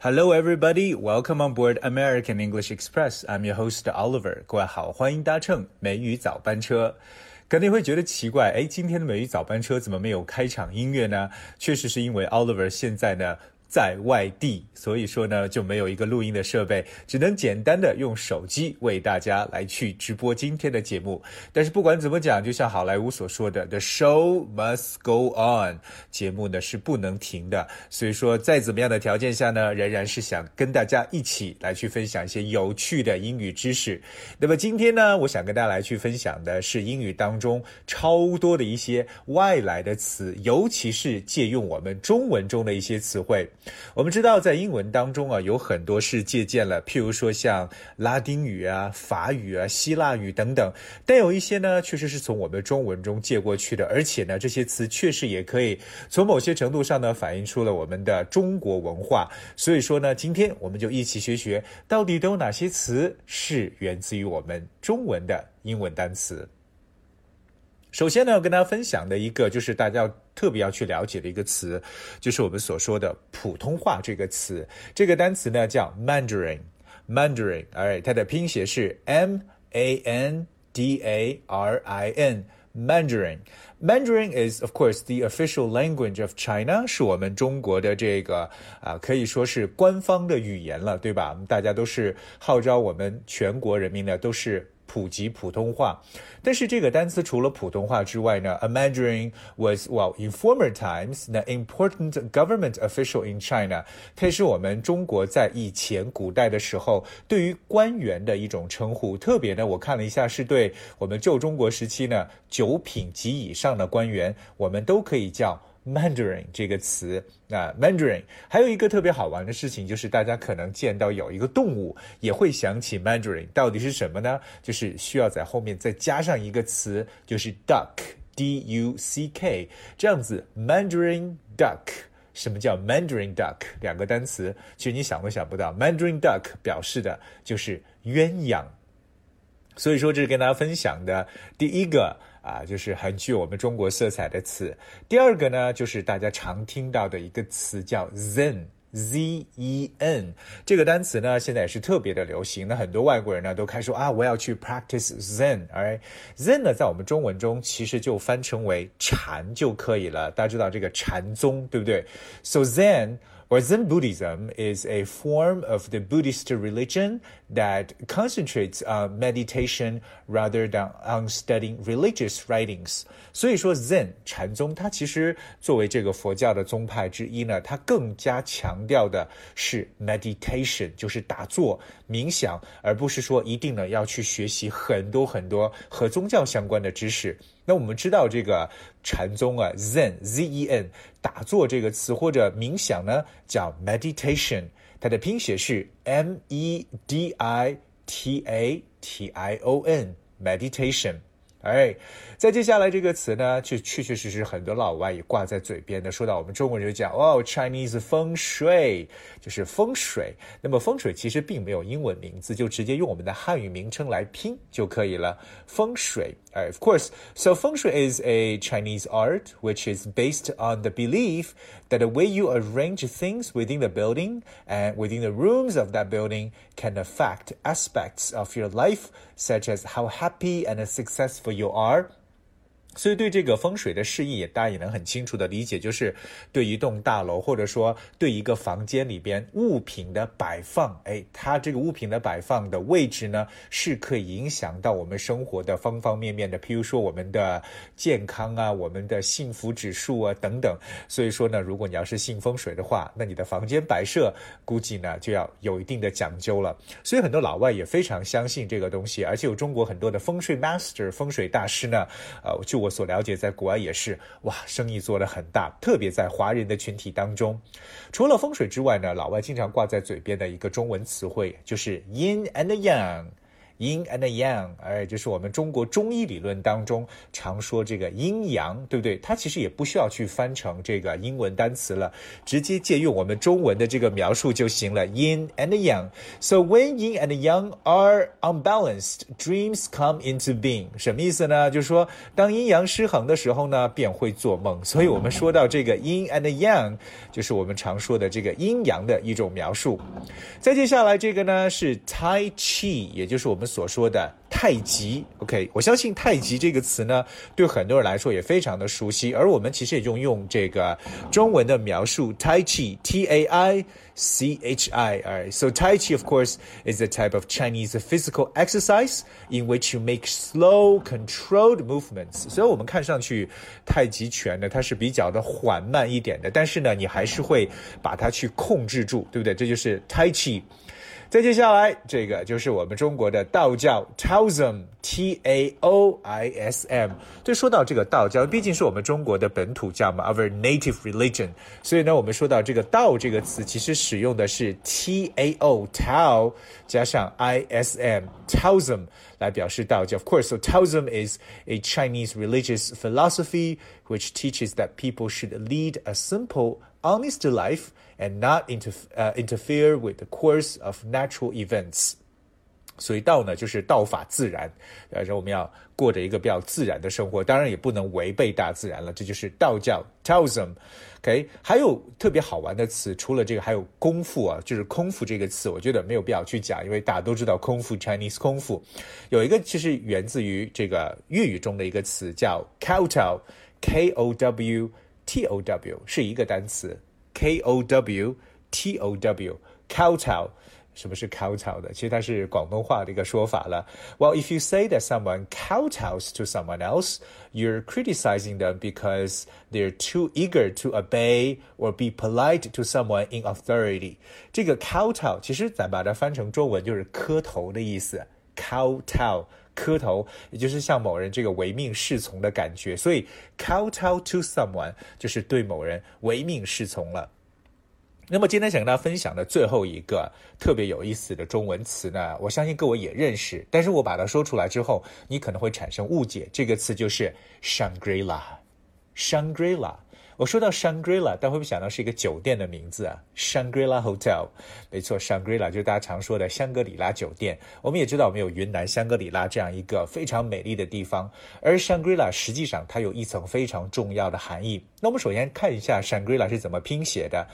Hello, everybody. Welcome on board American English Express. I'm your host Oliver. 各位好，欢迎搭乘美语早班车。可能会觉得奇怪，哎，今天的美语早班车怎么没有开场音乐呢？确实是因为 Oliver 现在呢。在外地，所以说呢就没有一个录音的设备，只能简单的用手机为大家来去直播今天的节目。但是不管怎么讲，就像好莱坞所说的，The show must go on，节目呢是不能停的。所以说，在怎么样的条件下呢，仍然是想跟大家一起来去分享一些有趣的英语知识。那么今天呢，我想跟大家来去分享的是英语当中超多的一些外来的词，尤其是借用我们中文中的一些词汇。我们知道，在英文当中啊，有很多是借鉴了，譬如说像拉丁语啊、法语啊、希腊语等等，但有一些呢，确实是从我们中文中借过去的，而且呢，这些词确实也可以从某些程度上呢，反映出了我们的中国文化。所以说呢，今天我们就一起学学，到底都有哪些词是源自于我们中文的英文单词。首先呢，要跟大家分享的一个就是大家要特别要去了解的一个词，就是我们所说的普通话这个词。这个单词呢叫 Mandarin，Mandarin，哎，它的拼写是 M A N D A R I N。Mandarin. Mandarin is, of course, the official language of China，是我们中国的这个啊，可以说是官方的语言了，对吧？大家都是号召我们全国人民呢，都是。普及普通话，但是这个单词除了普通话之外呢，a Mandarin was well in former times the important government official in China。它也是我们中国在以前古代的时候对于官员的一种称呼。特别呢，我看了一下，是对我们旧中国时期呢九品及以上的官员，我们都可以叫。Mandarin 这个词啊，Mandarin 还有一个特别好玩的事情，就是大家可能见到有一个动物，也会想起 Mandarin，到底是什么呢？就是需要在后面再加上一个词，就是 duck，d u c k，这样子，Mandarin duck。什么叫 Mandarin duck？两个单词，其实你想都想不到，Mandarin duck 表示的就是鸳鸯。所以说，这是跟大家分享的第一个。啊，就是很具有我们中国色彩的词。第二个呢，就是大家常听到的一个词叫 Zen，Z E N。这个单词呢，现在也是特别的流行。那很多外国人呢，都开始说啊，我要去 practice Zen。而，Zen 呢，在我们中文中其实就翻成为禅就可以了。大家知道这个禅宗，对不对？So Zen。Or Zen Buddhism is a form of the Buddhist religion that concentrates on meditation rather than on studying religious writings. 所以说，Zen 禅宗它其实作为这个佛教的宗派之一呢，它更加强调的是 meditation，就是打坐冥想，而不是说一定呢要去学习很多很多和宗教相关的知识。那我们知道这个禅宗啊，Zen Z E N 打坐这个词或者冥想呢，叫 meditation，它的拼写是 M E D I T A T I O N meditation。哎，再接下来这个词呢，就确确实实很多老外也挂在嘴边的。说到我们中国人就讲哦，Chinese 风水就是风水。那么风水其实并没有英文名字，就直接用我们的汉语名称来拼就可以了。风水，哎，of course。So 风水 is a Chinese art which is based on the belief that the way you arrange things within the building and within the rooms of that building can affect aspects of your life, such as how happy and successful you are 所以对这个风水的示意，大家也能很清楚的理解，就是对一栋大楼，或者说对一个房间里边物品的摆放，哎，它这个物品的摆放的位置呢，是可以影响到我们生活的方方面面的，譬如说我们的健康啊，我们的幸福指数啊等等。所以说呢，如果你要是信风水的话，那你的房间摆设估计呢就要有一定的讲究了。所以很多老外也非常相信这个东西，而且有中国很多的风水 master 风水大师呢，呃，就我。所了解，在国外也是哇，生意做得很大，特别在华人的群体当中。除了风水之外呢，老外经常挂在嘴边的一个中文词汇就是 yin and yang。Yin and yang，哎，就是我们中国中医理论当中常说这个阴阳，对不对？它其实也不需要去翻成这个英文单词了，直接借用我们中文的这个描述就行了，yin and yang。So when yin and yang are unbalanced, dreams come into being。什么意思呢？就是说当阴阳失衡的时候呢，便会做梦。所以我们说到这个 yin and yang，就是我们常说的这个阴阳的一种描述。再接下来这个呢是 Tai Chi，也就是我们所说的太极。OK，我相信太极这个词呢，对很多人来说也非常的熟悉。而我们其实也用用这个中文的描述 Tai Chi，T A I C H I。Alright, so Tai Chi, of course, is a type of Chinese physical exercise in which you make slow, controlled movements. 所以我们看上去太极拳呢，它是比较的缓慢一点的，但是呢，你还是会把它去控制住，对不对？这就是 Tai Chi。再接下来，这个就是我们中国的道教 Taoism Taoism，T A O I S M。就说到这个道教，毕竟是我们中国的本土教嘛，our native religion。所以呢，我们说到这个道这个词，其实使用的是 T A O Tao 加上 I S M Taoism 来表示道教。Of course, so Taoism is a Chinese religious philosophy which teaches that people should lead a simple, honest life and not inter uh, interfere with the course of natural events。 所以道呢，就是道法自然，呃，我们要过着一个比较自然的生活，当然也不能违背大自然了，这就是道教 Taoism。OK，还有特别好玩的词，除了这个，还有功夫啊，就是空腹这个词，我觉得没有必要去讲，因为大家都知道空腹 Chinese 空腹，有一个其实源自于这个粤语中的一个词叫 k o t o w k O W T O W 是一个单词。K O W T O W kowtow，什么是 kowtow 的？其实它是广东话的一个说法了。Well, if you say that someone kowtows to someone else, you're criticizing them because they're too eager to obey or be polite to someone in authority。这个 kowtow 其实咱把它翻成中文就是磕头的意思。kowtow 磕头，也就是向某人这个唯命是从的感觉，所以 kowtow to someone 就是对某人唯命是从了。 那么今天想跟大家分享的最后一个特别有意思的中文词呢，我相信各位也认识，但是我把它说出来之后，你可能会产生误解。这个词就是 Shangri-La，Shangri-La。我说到 Shangri-La，大家会不会想到是一个酒店的名字啊？Shangri-La Hotel，没错，Shangri-La 就是大家常说的香格里拉酒店。我们也知道，我们有云南香格里拉这样一个非常美丽的地方，而 Shangri-La 实际上它有一层非常重要的含义。那我们首先看一下 Shangri-La 是怎么拼写的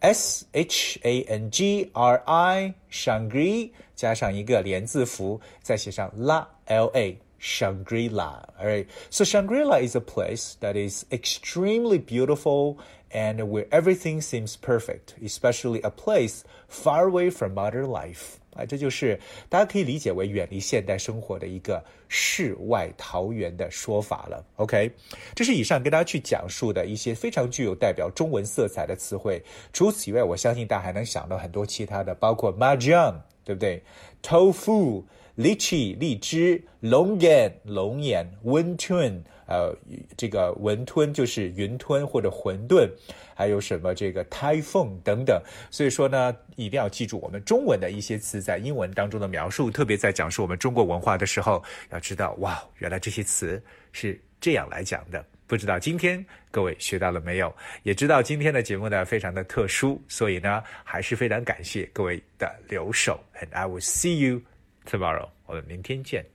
，S H A N G R I，Shangri 加上一个连字符，再写上 La L A。Shangri-La. All right. So Shangri-La is a place that is extremely beautiful and where everything seems perfect, especially a place far away from modern life. 啊，这就是大家可以理解为远离现代生活的一个世外桃源的说法了。OK，这是以上跟大家去讲述的一些非常具有代表中文色彩的词汇。除此以外，我相信大家还能想到很多其他的，包括 mahjong，对不对？tofu。 荔枝、荔枝、龙眼、龙眼、温吞，呃，这个文吞就是云吞或者馄饨，还有什么这个 typhoon 等等。所以说呢，一定要记住我们中文的一些词在英文当中的描述，特别在讲述我们中国文化的时候，要知道哇，原来这些词是这样来讲的。不知道今天各位学到了没有？也知道今天的节目呢非常的特殊，所以呢还是非常感谢各位的留守。And I will see you. tomorrow，我们明天见。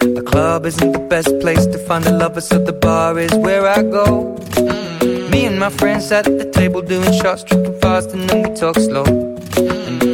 The club isn't the best place to find the lovers, so the bar is where I go. Mm-hmm. Me and my friends at the table doing shots, tripping fast, and then we talk slow.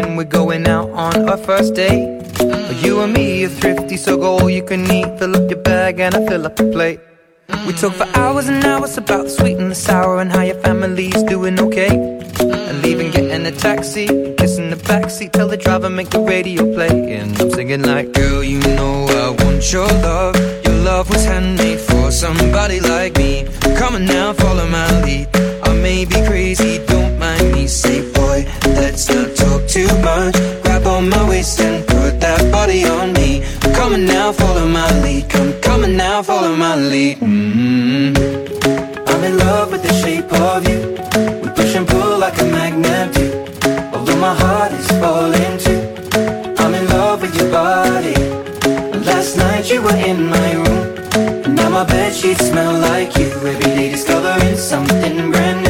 begin. We're going out on our first date. You and me are thrifty, so go all you can eat. Fill up your bag and I fill up the plate. We talk for hours and hours about the sweet and the sour and how your family's doing okay. And leaving, getting a taxi, kissing the backseat, tell the driver make the radio play. And I'm singing like, girl, you know I want your love. Your love was handmade for somebody like me. Come on now, follow my lead. hmm I'm in love with the shape of you. We push and pull like a magnet do. Although my heart is falling too. I'm in love with your body. Last night you were in my room. Now my bed sheets smell like you. Every day discovering something brand new.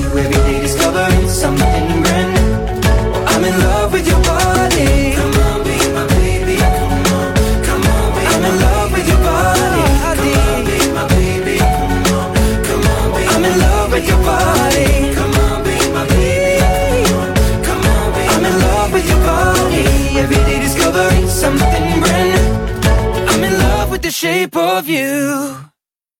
You.